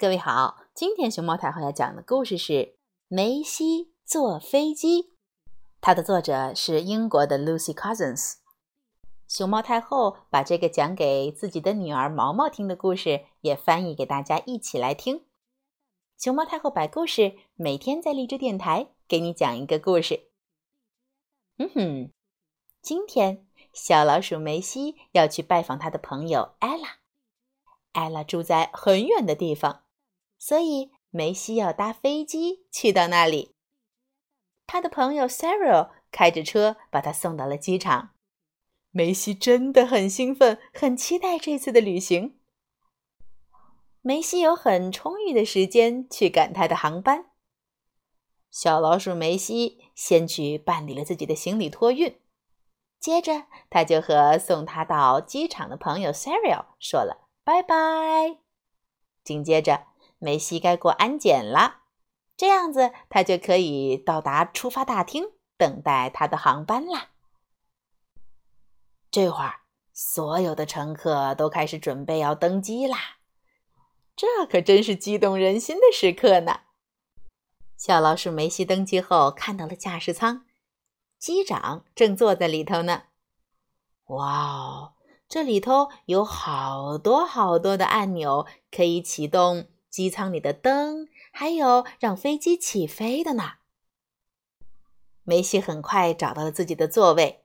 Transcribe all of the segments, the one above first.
各位好，今天熊猫太后要讲的故事是《梅西坐飞机》，它的作者是英国的 Lucy Cousins。熊猫太后把这个讲给自己的女儿毛毛听的故事，也翻译给大家一起来听。熊猫太后摆故事，每天在荔枝电台给你讲一个故事。嗯哼，今天小老鼠梅西要去拜访他的朋友艾拉。艾拉住在很远的地方，所以梅西要搭飞机去到那里。他的朋友 Sarah 开着车把他送到了机场。梅西真的很兴奋，很期待这次的旅行。梅西有很充裕的时间去赶他的航班。小老鼠梅西先去办理了自己的行李托运，接着他就和送他到机场的朋友 Sarah 说了。拜拜。紧接着，梅西该过安检了，这样子他就可以到达出发大厅，等待他的航班啦。这会儿，所有的乘客都开始准备要登机啦，这可真是激动人心的时刻呢。小老鼠梅西登机后，看到了驾驶舱，机长正坐在里头呢。哇哦！这里头有好多好多的按钮，可以启动机舱里的灯，还有让飞机起飞的呢。梅西很快找到了自己的座位，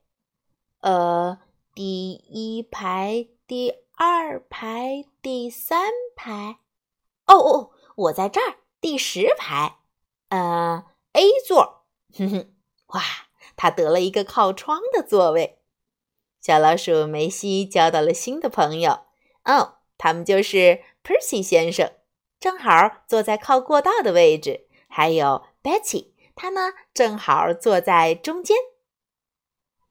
呃，第一排、第二排、第三排。哦哦，我在这儿，第十排，呃，A 座。哼哼，哇，他得了一个靠窗的座位。小老鼠梅西交到了新的朋友哦，他们就是 Percy 先生，正好坐在靠过道的位置。还有 Betty，他呢正好坐在中间。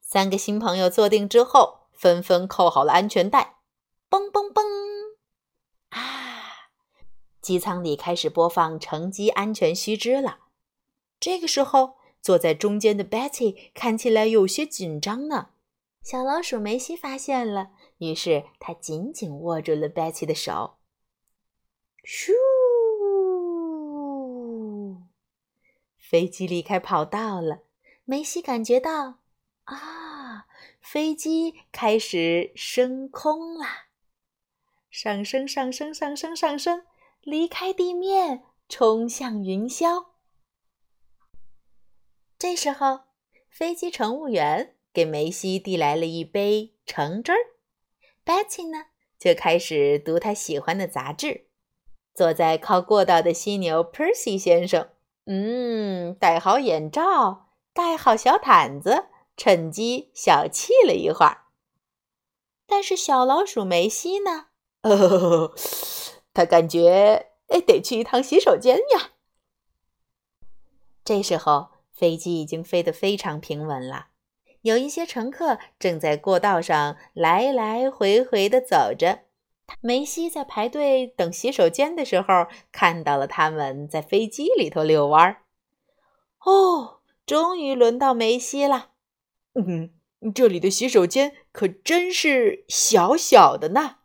三个新朋友坐定之后，纷纷扣好了安全带，嘣嘣嘣！啊，机舱里开始播放乘机安全须知了。这个时候，坐在中间的 Betty 看起来有些紧张呢。小老鼠梅西发现了，于是他紧紧握住了 Betty 的手。咻！飞机离开跑道了。梅西感觉到，啊，飞机开始升空啦！上升，上升，上升，上升，离开地面，冲向云霄。这时候，飞机乘务员。给梅西递来了一杯橙汁儿，Betty 呢就开始读他喜欢的杂志。坐在靠过道的犀牛 Percy 先生，嗯，戴好眼罩，盖好小毯子，趁机小憩了一会儿。但是小老鼠梅西呢？哦，他感觉哎，得去一趟洗手间呀。这时候，飞机已经飞得非常平稳了。有一些乘客正在过道上来来回回地走着。梅西在排队等洗手间的时候，看到了他们在飞机里头遛弯儿。哦，终于轮到梅西了。嗯，这里的洗手间可真是小小的呢。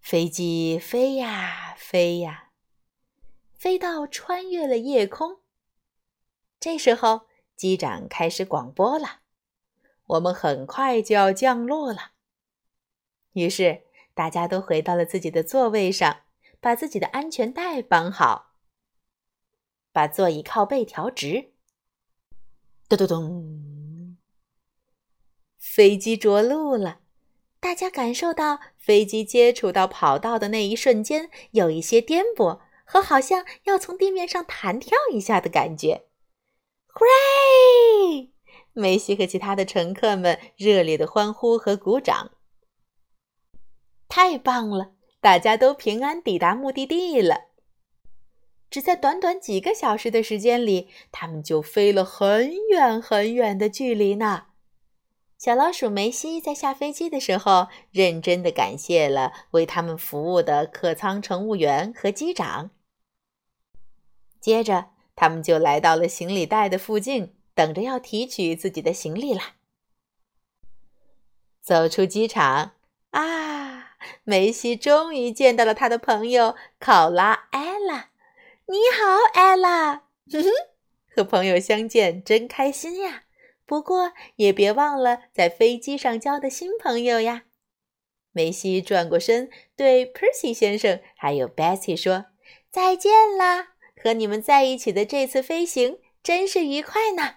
飞机飞呀飞呀，飞到穿越了夜空。这时候。机长开始广播了：“我们很快就要降落了。”于是大家都回到了自己的座位上，把自己的安全带绑好，把座椅靠背调直。咚咚咚，飞机着陆了。大家感受到飞机接触到跑道的那一瞬间，有一些颠簸和好像要从地面上弹跳一下的感觉。Hooray！梅西和其他的乘客们热烈的欢呼和鼓掌。太棒了！大家都平安抵达目的地了。只在短短几个小时的时间里，他们就飞了很远很远的距离呢。小老鼠梅西在下飞机的时候，认真的感谢了为他们服务的客舱乘务员和机长。接着。他们就来到了行李袋的附近，等着要提取自己的行李啦。走出机场啊，梅西终于见到了他的朋友考拉艾拉。你好，艾拉。哼哼，和朋友相见真开心呀。不过也别忘了在飞机上交的新朋友呀。梅西转过身，对 Percy 先生还有 Betsy 说：“再见啦！和你们在一起的这次飞行真是愉快呢。”